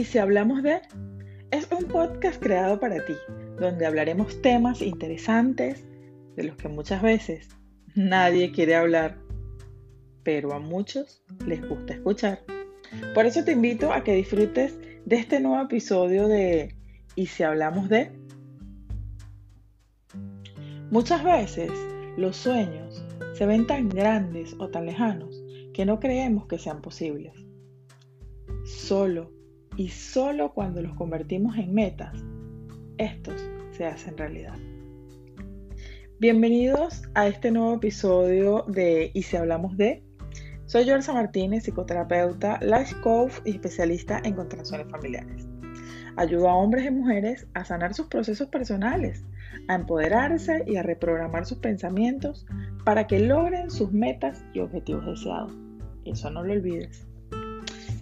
Y si hablamos de, es un podcast creado para ti, donde hablaremos temas interesantes de los que muchas veces nadie quiere hablar, pero a muchos les gusta escuchar. Por eso te invito a que disfrutes de este nuevo episodio de ¿Y si hablamos de? Muchas veces los sueños se ven tan grandes o tan lejanos que no creemos que sean posibles. Solo y solo cuando los convertimos en metas, estos se hacen realidad. Bienvenidos a este nuevo episodio de ¿Y si hablamos de? Soy Jorsa Martínez, psicoterapeuta, life coach y especialista en constelaciones familiares. Ayudo a hombres y mujeres a sanar sus procesos personales, a empoderarse y a reprogramar sus pensamientos para que logren sus metas y objetivos deseados. Eso no lo olvides.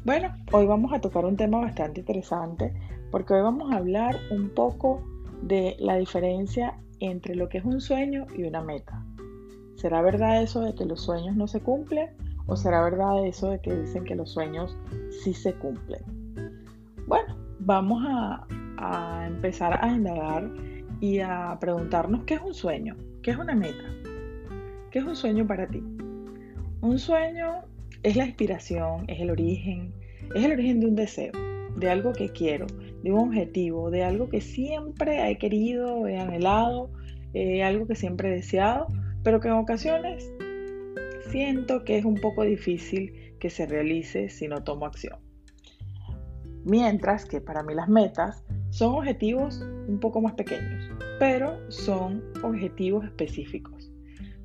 Bueno, hoy vamos a tocar un tema bastante interesante porque hoy vamos a hablar un poco de la diferencia entre lo que es un sueño y una meta. ¿Será verdad eso de que los sueños no se cumplen o será verdad eso de que dicen que los sueños sí se cumplen? Bueno, vamos a, a empezar a indagar y a preguntarnos qué es un sueño, qué es una meta, qué es un sueño para ti. Un sueño es la inspiración, es el origen, es el origen de un deseo, de algo que quiero, de un objetivo, de algo que siempre he querido, he anhelado, eh, algo que siempre he deseado, pero que en ocasiones siento que es un poco difícil que se realice si no tomo acción. Mientras que para mí las metas son objetivos un poco más pequeños, pero son objetivos específicos.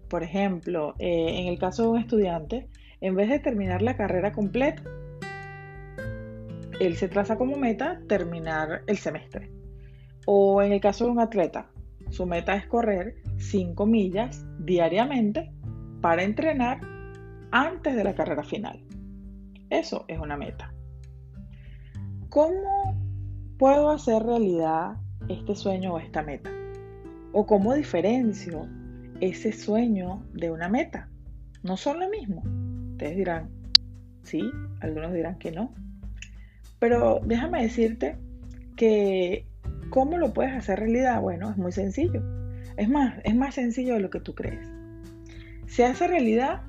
Por ejemplo, eh, en el caso de un estudiante, en vez de terminar la carrera completa, él se traza como meta terminar el semestre. O en el caso de un atleta, su meta es correr 5 millas diariamente para entrenar antes de la carrera final. Eso es una meta. ¿Cómo puedo hacer realidad este sueño o esta meta? ¿O cómo diferencio ese sueño de una meta? No son lo mismo. Ustedes dirán, sí, algunos dirán que no. Pero déjame decirte que ¿cómo lo puedes hacer realidad? Bueno, es muy sencillo. Es más, es más sencillo de lo que tú crees. Se hace realidad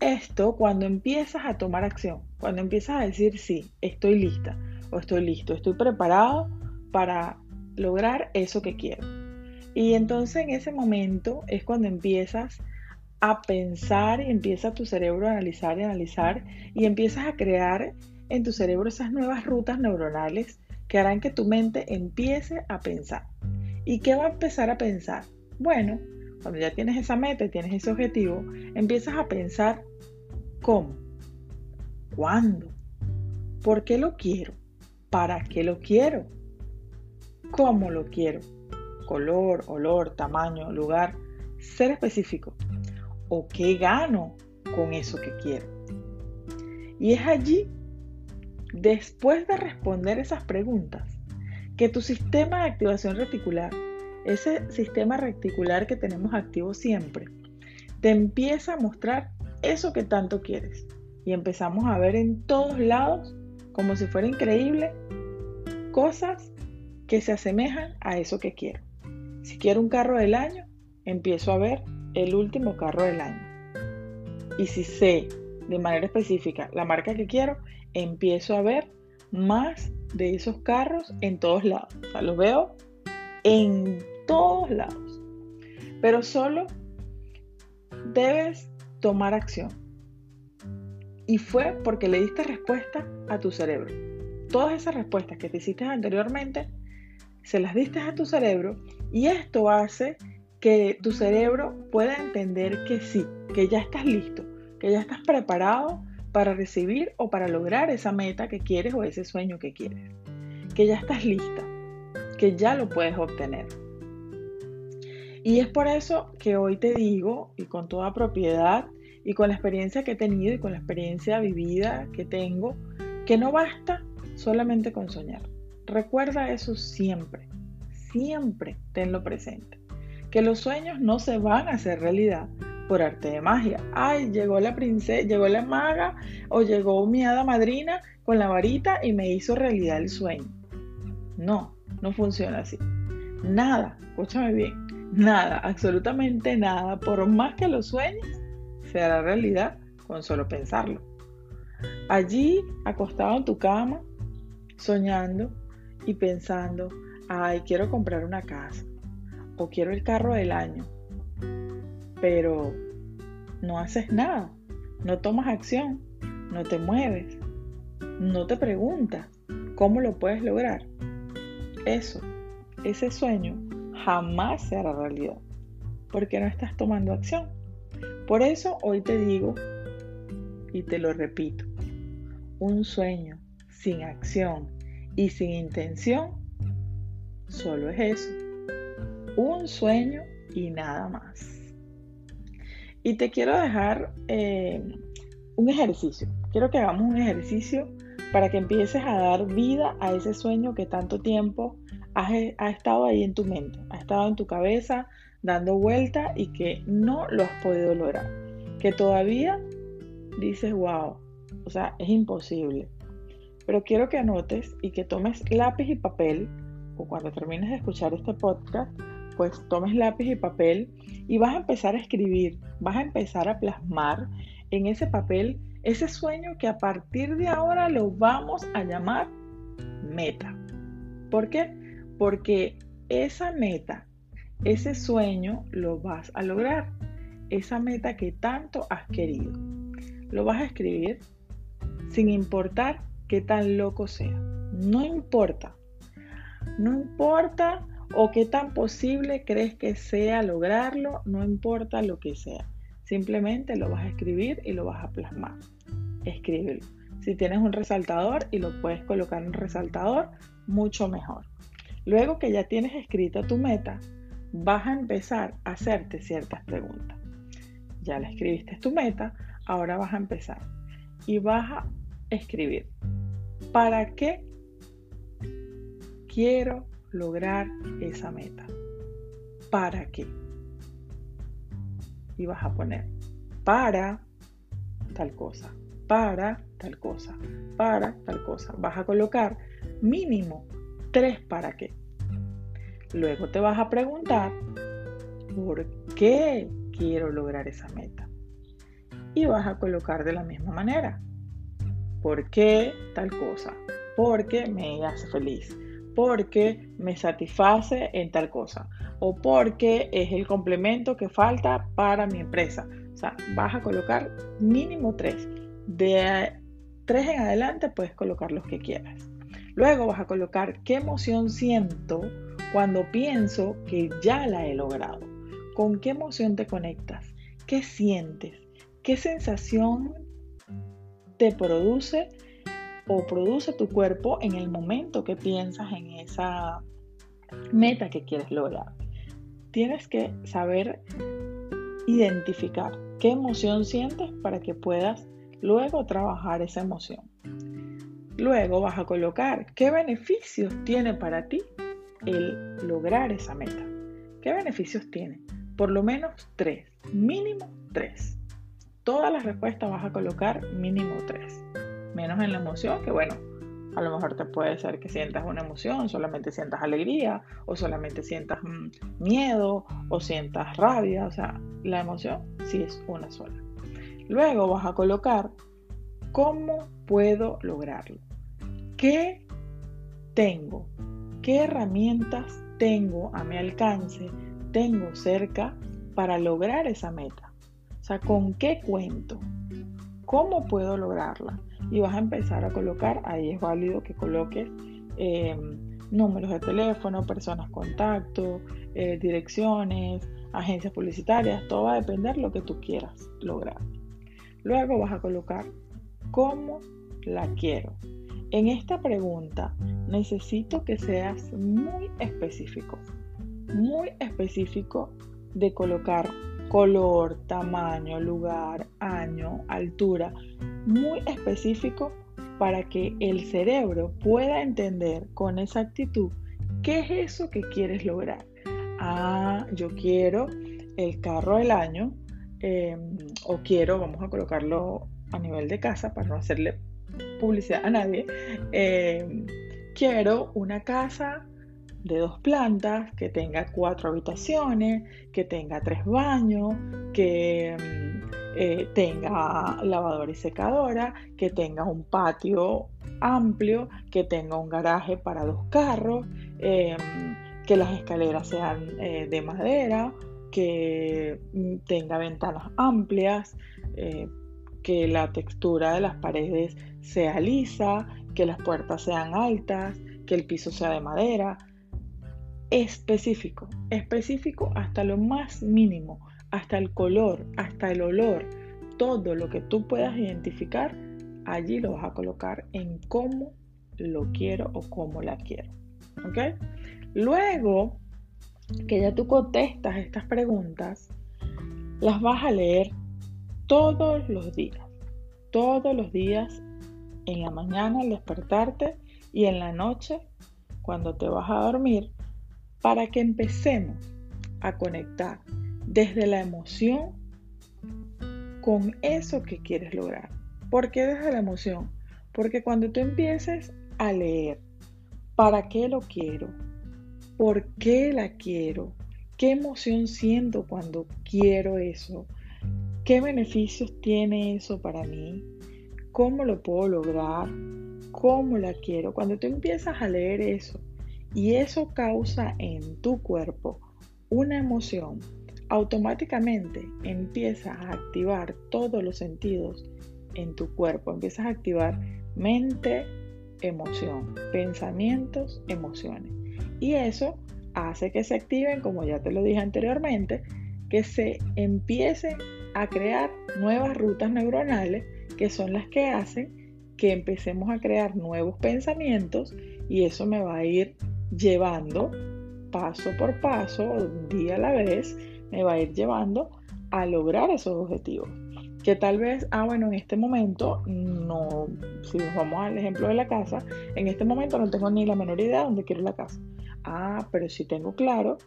esto cuando empiezas a tomar acción, cuando empiezas a decir sí, estoy lista o estoy listo, estoy preparado para lograr eso que quiero. Y entonces en ese momento es cuando empiezas a pensar y empieza tu cerebro a analizar y analizar y empiezas a crear en tu cerebro esas nuevas rutas neuronales que harán que tu mente empiece a pensar. ¿Y qué va a empezar a pensar? Bueno, cuando ya tienes esa meta y tienes ese objetivo, empiezas a pensar cómo, cuándo, por qué lo quiero, para qué lo quiero, cómo lo quiero, color, olor, tamaño, lugar, ser específico o qué gano con eso que quiero. Y es allí, después de responder esas preguntas, que tu sistema de activación reticular, ese sistema reticular que tenemos activo siempre, te empieza a mostrar eso que tanto quieres. Y empezamos a ver en todos lados, como si fuera increíble, cosas que se asemejan a eso que quiero. Si quiero un carro del año, empiezo a ver el último carro del año. Y si sé de manera específica la marca que quiero, empiezo a ver más de esos carros en todos lados. Los veo en todos lados. Pero solo debes tomar acción. Y fue porque le diste respuesta a tu cerebro. Todas esas respuestas que te hiciste anteriormente, se las diste a tu cerebro y esto hace que tu cerebro pueda entender que sí, que ya estás listo, que ya estás preparado para recibir o para lograr esa meta que quieres o ese sueño que quieres. Que ya estás lista, que ya lo puedes obtener. Y es por eso que hoy te digo, y con toda propiedad, y con la experiencia que he tenido y con la experiencia vivida que tengo, que no basta solamente con soñar. Recuerda eso siempre, siempre tenlo presente que los sueños no se van a hacer realidad por arte de magia. Ay, llegó la princesa, llegó la maga o llegó mi hada madrina con la varita y me hizo realidad el sueño. No, no funciona así. Nada, escúchame bien, nada, absolutamente nada, por más que lo sueñes, se hará realidad con solo pensarlo. Allí, acostado en tu cama, soñando y pensando, ay, quiero comprar una casa o quiero el carro del año pero no haces nada, no tomas acción, no te mueves, no te preguntas cómo lo puedes lograr. Eso, ese sueño jamás se hará realidad, porque no estás tomando acción. Por eso hoy te digo, y te lo repito, un sueño sin acción y sin intención solo es eso, un sueño y nada más. Y te quiero dejar eh, un ejercicio. Quiero que hagamos un ejercicio para que empieces a dar vida a ese sueño que tanto tiempo ha estado ahí en tu mente, ha estado en tu cabeza dando vuelta y que no lo has podido lograr. Que todavía dices, wow, o sea, es imposible. Pero quiero que anotes y que tomes lápiz y papel, o cuando termines de escuchar este podcast, pues tomes lápiz y papel y vas a empezar a escribir, vas a empezar a plasmar en ese papel ese sueño que a partir de ahora lo vamos a llamar meta. ¿Por qué? Porque esa meta, ese sueño lo vas a lograr. Esa meta que tanto has querido. Lo vas a escribir sin importar qué tan loco sea. No importa. No importa o qué tan posible crees que sea lograrlo, no importa lo que sea. Simplemente lo vas a escribir y lo vas a plasmar. Escríbelo. Si tienes un resaltador y lo puedes colocar en resaltador, mucho mejor. Luego que ya tienes escrita tu meta, vas a empezar a hacerte ciertas preguntas. Ya la escribiste tu meta, ahora vas a empezar y vas a escribir. ¿Para qué quiero lograr esa meta. ¿Para qué? Y vas a poner para tal cosa, para tal cosa, para tal cosa. Vas a colocar mínimo tres para qué. Luego te vas a preguntar por qué quiero lograr esa meta. Y vas a colocar de la misma manera. ¿Por qué tal cosa? Porque me hace feliz porque me satisface en tal cosa o porque es el complemento que falta para mi empresa. O sea, vas a colocar mínimo tres. De tres en adelante puedes colocar los que quieras. Luego vas a colocar qué emoción siento cuando pienso que ya la he logrado. ¿Con qué emoción te conectas? ¿Qué sientes? ¿Qué sensación te produce o produce tu cuerpo en el momento que piensas en esa meta que quieres lograr. Tienes que saber identificar qué emoción sientes para que puedas luego trabajar esa emoción. Luego vas a colocar qué beneficios tiene para ti el lograr esa meta. ¿Qué beneficios tiene? Por lo menos tres, mínimo tres. Todas las respuestas vas a colocar mínimo tres menos en la emoción, que bueno, a lo mejor te puede ser que sientas una emoción, solamente sientas alegría, o solamente sientas mm, miedo, o sientas rabia, o sea, la emoción sí es una sola. Luego vas a colocar cómo puedo lograrlo. ¿Qué tengo? ¿Qué herramientas tengo a mi alcance? Tengo cerca para lograr esa meta. O sea, ¿con qué cuento? ¿Cómo puedo lograrla? Y vas a empezar a colocar, ahí es válido que coloques eh, números de teléfono, personas contacto, eh, direcciones, agencias publicitarias, todo va a depender de lo que tú quieras lograr. Luego vas a colocar cómo la quiero. En esta pregunta necesito que seas muy específico, muy específico de colocar color, tamaño, lugar, año, altura, muy específico para que el cerebro pueda entender con exactitud qué es eso que quieres lograr. Ah, yo quiero el carro del año em, o quiero, vamos a colocarlo a nivel de casa para no hacerle publicidad a nadie, em, quiero una casa de dos plantas, que tenga cuatro habitaciones, que tenga tres baños, que mm, eh, tenga lavadora y secadora, que tenga un patio amplio, que tenga un garaje para dos carros, em, que las escaleras sean eh, de madera, que mm, tenga ventanas amplias, eh, que la textura de las paredes sea lisa, que las puertas sean altas, que el piso sea de madera, específico, específico hasta lo más mínimo, hasta el color, hasta el olor, todo lo que tú puedas identificar, allí lo vas a colocar en cómo lo quiero o cómo la quiero. ¿Ok? Luego que ya tú contestas estas preguntas, las vas a leer todos los días, todos los días, en la mañana al despertarte y en la noche cuando te vas a dormir para que empecemos a conectar desde la emoción con eso que quieres lograr. ¿Por qué desde la emoción? Porque cuando tú empieces a leer, ¿para qué lo quiero? ¿Por qué la quiero? ¿Qué emoción siento cuando quiero eso? ¿Qué beneficios tiene eso para mí? ¿Cómo lo puedo lograr? ¿Cómo la quiero? Cuando tú empiezas a leer eso y eso causa en tu cuerpo una emoción, automáticamente empiezas a activar todos los sentidos en tu cuerpo. Empiezas a activar mente, emoción, pensamientos, emociones. Y eso hace que se activen, como ya te lo dije anteriormente, que se empiecen a crear nuevas rutas neuronales que son las que hacen que empecemos a crear nuevos pensamientos y eso me va a ir llevando paso por paso, un día a la vez, me va a ir llevando a lograr esos objetivos. Que tal vez, ah, bueno, en este momento, no, si vamos al ejemplo de la casa, en este momento no tengo ni la menor idea de dónde quiero la casa. Ah, pero sí tengo claro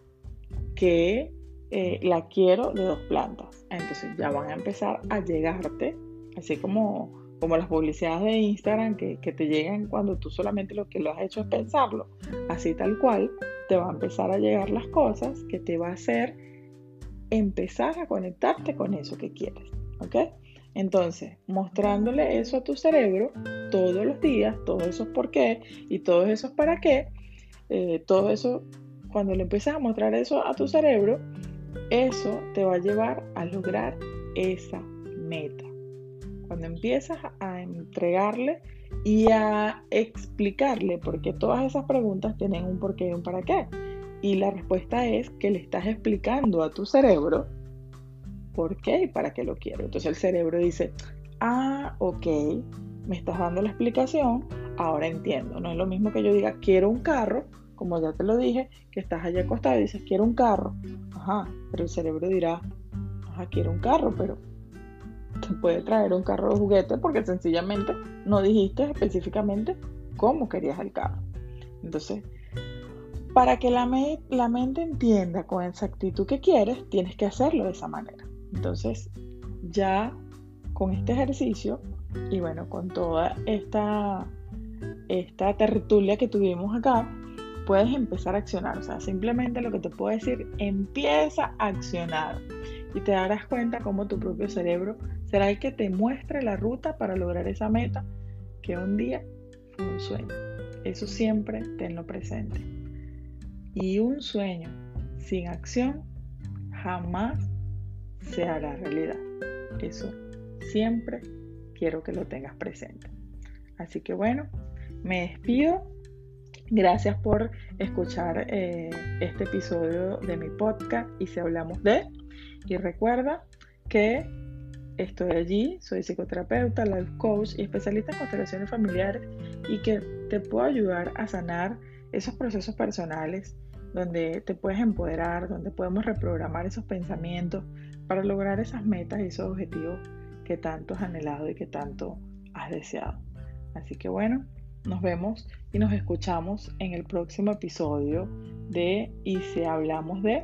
que eh, la quiero de dos plantas. Entonces ya van a empezar a llegarte, así como como las publicidades de Instagram que, te llegan cuando tú solamente lo que lo has hecho es pensarlo. Así tal cual, te va a empezar a llegar las cosas que te va a hacer empezar a conectarte con eso que quieres. ¿Ok? Entonces, mostrándole eso a tu cerebro todos los días, todos esos por qué y todos esos para qué, eh, todo eso, cuando le empiezas a mostrar eso a tu cerebro, eso te va a llevar a lograr esa meta. Cuando empiezas a entregarle y a explicarle, porque todas esas preguntas tienen un porqué y un para qué. Y la respuesta es que le estás explicando a tu cerebro por qué y para qué lo quiero. Entonces el cerebro dice, ah, ok, me estás dando la explicación, ahora entiendo. No es lo mismo que yo diga, quiero un carro, como ya te lo dije, que estás allá acostado y dices, quiero un carro. Ajá, pero el cerebro dirá, ajá, quiero un carro, pero te puede traer un carro de juguete porque sencillamente no dijiste específicamente cómo querías el carro. Entonces, para que la, la mente entienda con exactitud que quieres, tienes que hacerlo de esa manera. Entonces, ya con este ejercicio y bueno, con toda esta, esta tertulia que tuvimos acá, puedes empezar a accionar. O sea, simplemente lo que te puedo decir, empieza a accionar y te darás cuenta cómo tu propio cerebro será el que te muestre la ruta para lograr esa meta que un día fue un sueño. Eso siempre tenlo presente. Y un sueño sin acción jamás se hará realidad. Eso siempre quiero que lo tengas presente. Así que bueno, me despido. Gracias por escuchar eh, este episodio de mi podcast y si hablamos de... Y recuerda que Estoy allí, soy psicoterapeuta, life coach y especialista en constelaciones familiares y que te puedo ayudar a sanar esos procesos personales donde te puedes empoderar, donde podemos reprogramar esos pensamientos para lograr esas metas y esos objetivos que tanto has anhelado y que tanto has deseado. Así que bueno, nos vemos y nos escuchamos en el próximo episodio de Y si hablamos de...